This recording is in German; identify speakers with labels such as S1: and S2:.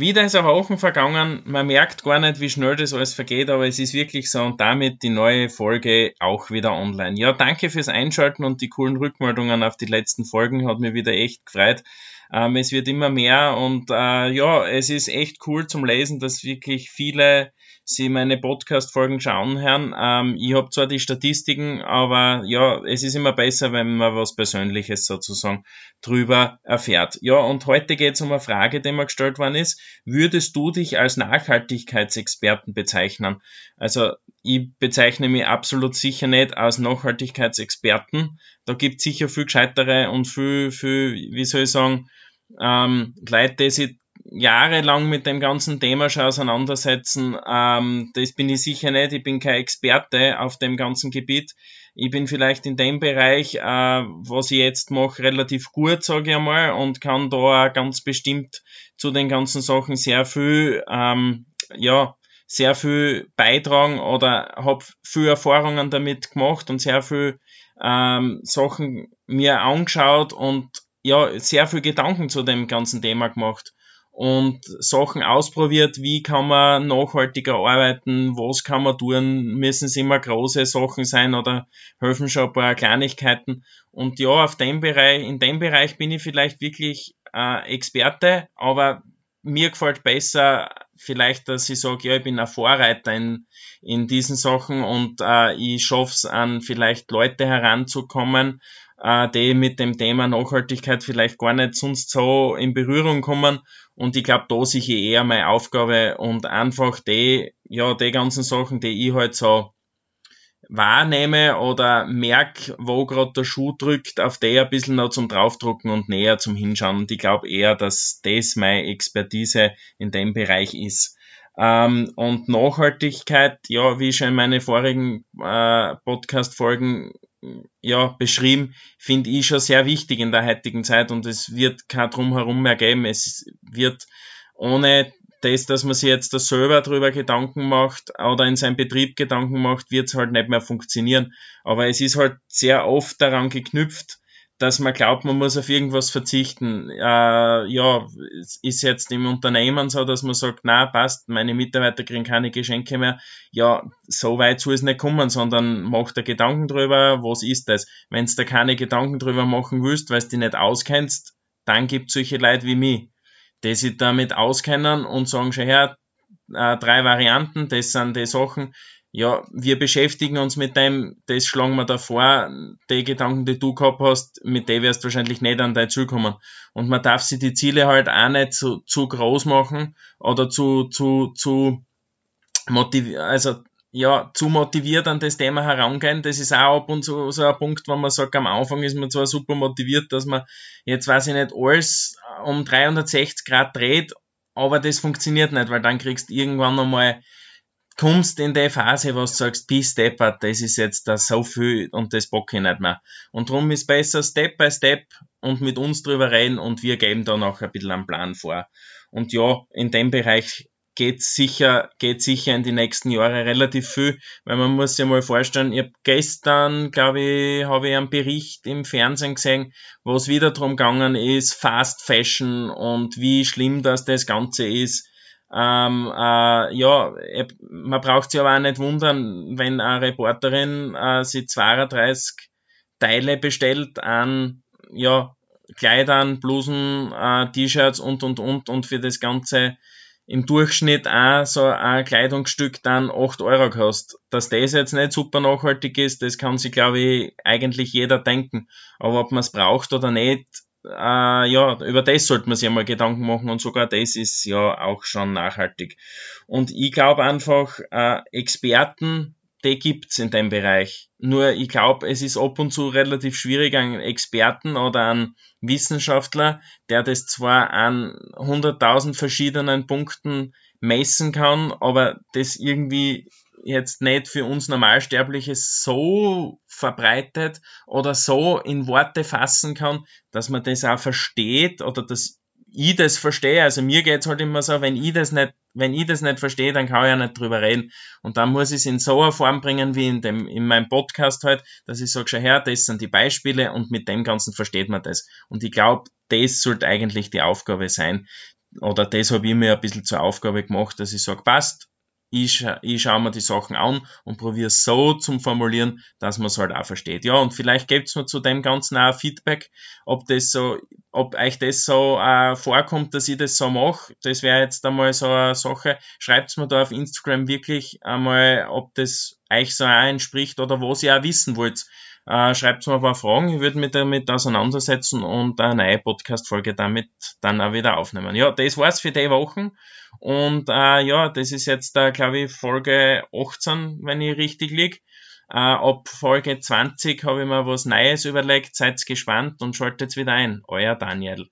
S1: Wieder ist eine Woche vergangen. Man merkt gar nicht, wie schnell das alles vergeht, aber es ist wirklich so und damit die neue Folge auch wieder online. Ja, danke fürs Einschalten und die coolen Rückmeldungen auf die letzten Folgen. Hat mir wieder echt gefreut. Ähm, es wird immer mehr und äh, ja, es ist echt cool zum Lesen, dass wirklich viele Sie meine Podcast-Folgen schauen, Herrn. Ähm, ich habe zwar die Statistiken, aber ja, es ist immer besser, wenn man was Persönliches sozusagen drüber erfährt. Ja, und heute geht es um eine Frage, die mir gestellt worden ist. Würdest du dich als Nachhaltigkeitsexperten bezeichnen? Also ich bezeichne mich absolut sicher nicht als Nachhaltigkeitsexperten. Da gibt sicher viel gescheitere und viel, viel, wie soll ich sagen, ähm, Leute, die sich jahrelang mit dem ganzen Thema schon auseinandersetzen. Ähm, das bin ich sicher nicht. Ich bin kein Experte auf dem ganzen Gebiet. Ich bin vielleicht in dem Bereich, äh, was ich jetzt mache, relativ gut, sage ich einmal, und kann da ganz bestimmt zu den ganzen Sachen sehr viel, ähm, ja, sehr viel beitragen oder habe viel Erfahrungen damit gemacht und sehr viel ähm, Sachen mir angeschaut und ja, sehr viel Gedanken zu dem ganzen Thema gemacht und Sachen ausprobiert, wie kann man nachhaltiger arbeiten, was kann man tun, müssen es immer große Sachen sein oder helfen schon ein paar Kleinigkeiten. Und ja, auf dem Bereich, in dem Bereich bin ich vielleicht wirklich äh, Experte, aber mir gefällt besser vielleicht, dass ich sage, ja, ich bin ein Vorreiter in, in diesen Sachen und äh, ich schaffe es an vielleicht Leute heranzukommen, äh, die mit dem Thema Nachhaltigkeit vielleicht gar nicht sonst so in Berührung kommen. Und ich glaube, da sehe ich eher meine Aufgabe und einfach die, ja, die ganzen Sachen, die ich halt so wahrnehme oder merke, wo gerade der Schuh drückt, auf die ein bisschen noch zum draufdrucken und näher zum Hinschauen. Und ich glaube eher, dass das meine Expertise in dem Bereich ist. Ähm, und Nachhaltigkeit, ja, wie schon in meinen vorigen äh, Podcast-Folgen ja, beschrieben, finde ich schon sehr wichtig in der heutigen Zeit und es wird kein Drumherum mehr geben. Es wird ohne das, dass man sich jetzt da selber drüber Gedanken macht oder in seinem Betrieb Gedanken macht, wird es halt nicht mehr funktionieren. Aber es ist halt sehr oft daran geknüpft, dass man glaubt, man muss auf irgendwas verzichten. Äh, ja, ist jetzt im Unternehmen so, dass man sagt, na passt, meine Mitarbeiter kriegen keine Geschenke mehr. Ja, so weit soll es nicht kommen, sondern mach da Gedanken drüber, was ist das? Wenn du da keine Gedanken drüber machen willst, weil du dich nicht auskennst, dann gibt solche Leute wie mich, die sich damit auskennen und sagen schon her, äh, drei Varianten, das sind die Sachen, ja, wir beschäftigen uns mit dem, das schlagen wir davor, die Gedanken, die du gehabt hast, mit denen wirst du wahrscheinlich nicht an dein Ziel kommen. Und man darf sich die Ziele halt auch nicht zu, zu groß machen oder zu, zu, zu motiviert, also ja, zu motiviert an das Thema herangehen. Das ist auch ab und zu so ein Punkt, wo man sagt, am Anfang ist man zwar super motiviert, dass man jetzt weiß ich nicht alles um 360 Grad dreht, aber das funktioniert nicht, weil dann kriegst du irgendwann einmal kommst in die Phase, wo du sagst, bis deppert, das ist jetzt da so viel und das bock ich nicht mehr. Und darum ist besser Step by Step und mit uns drüber reden und wir geben da noch ein bisschen einen Plan vor. Und ja, in dem Bereich geht sicher, geht sicher in die nächsten Jahre relativ viel, weil man muss sich mal vorstellen, ich habe gestern, glaube ich, habe ich einen Bericht im Fernsehen gesehen, wo es wieder darum gegangen ist, Fast Fashion und wie schlimm das das Ganze ist. Ähm, äh, ja, man braucht sich aber auch nicht wundern, wenn eine Reporterin äh, sich 32 Teile bestellt an ja, Kleidern, Blusen, äh, T-Shirts und und und und für das Ganze im Durchschnitt auch so ein Kleidungsstück dann 8 Euro kostet. Dass das jetzt nicht super nachhaltig ist, das kann sich, glaube ich, eigentlich jeder denken. Aber ob man es braucht oder nicht, äh, ja, über das sollte man sich einmal Gedanken machen und sogar das ist ja auch schon nachhaltig. Und ich glaube einfach, äh, Experten, die gibt's in dem Bereich. Nur ich glaube, es ist ab und zu relativ schwierig, einen Experten oder einen Wissenschaftler, der das zwar an 100.000 verschiedenen Punkten messen kann, aber das irgendwie jetzt nicht für uns Normalsterbliche so verbreitet oder so in Worte fassen kann, dass man das auch versteht oder dass ich das verstehe. Also mir geht's halt immer so, wenn ich das nicht, wenn ich das nicht verstehe, dann kann ich ja nicht drüber reden. Und dann muss ich es in so einer Form bringen, wie in dem, in meinem Podcast halt, dass ich sage, schau her, das sind die Beispiele und mit dem Ganzen versteht man das. Und ich glaube, das sollte eigentlich die Aufgabe sein, oder das habe ich mir ein bisschen zur Aufgabe gemacht, dass ich sage, passt, ich, ich schaue mir die Sachen an und probiere es so zum Formulieren, dass man es halt auch versteht. Ja, und vielleicht gibt's mir zu dem Ganzen auch Feedback, ob das so, ob euch das so äh, vorkommt, dass ich das so mache. Das wäre jetzt einmal so eine Sache. Schreibt's mir da auf Instagram wirklich einmal, ob das euch so entspricht oder was ihr auch wissen wollt. Äh, schreibt mir ein paar Fragen, ich würde mich damit auseinandersetzen und eine neue Podcast-Folge damit dann auch wieder aufnehmen. Ja, das war's für die Wochen. Und äh, ja, das ist jetzt, äh, glaube ich, Folge 18, wenn ich richtig lieg. Äh, ab Folge 20 habe ich mir was Neues überlegt. Seid gespannt und schaltet wieder ein. Euer Daniel.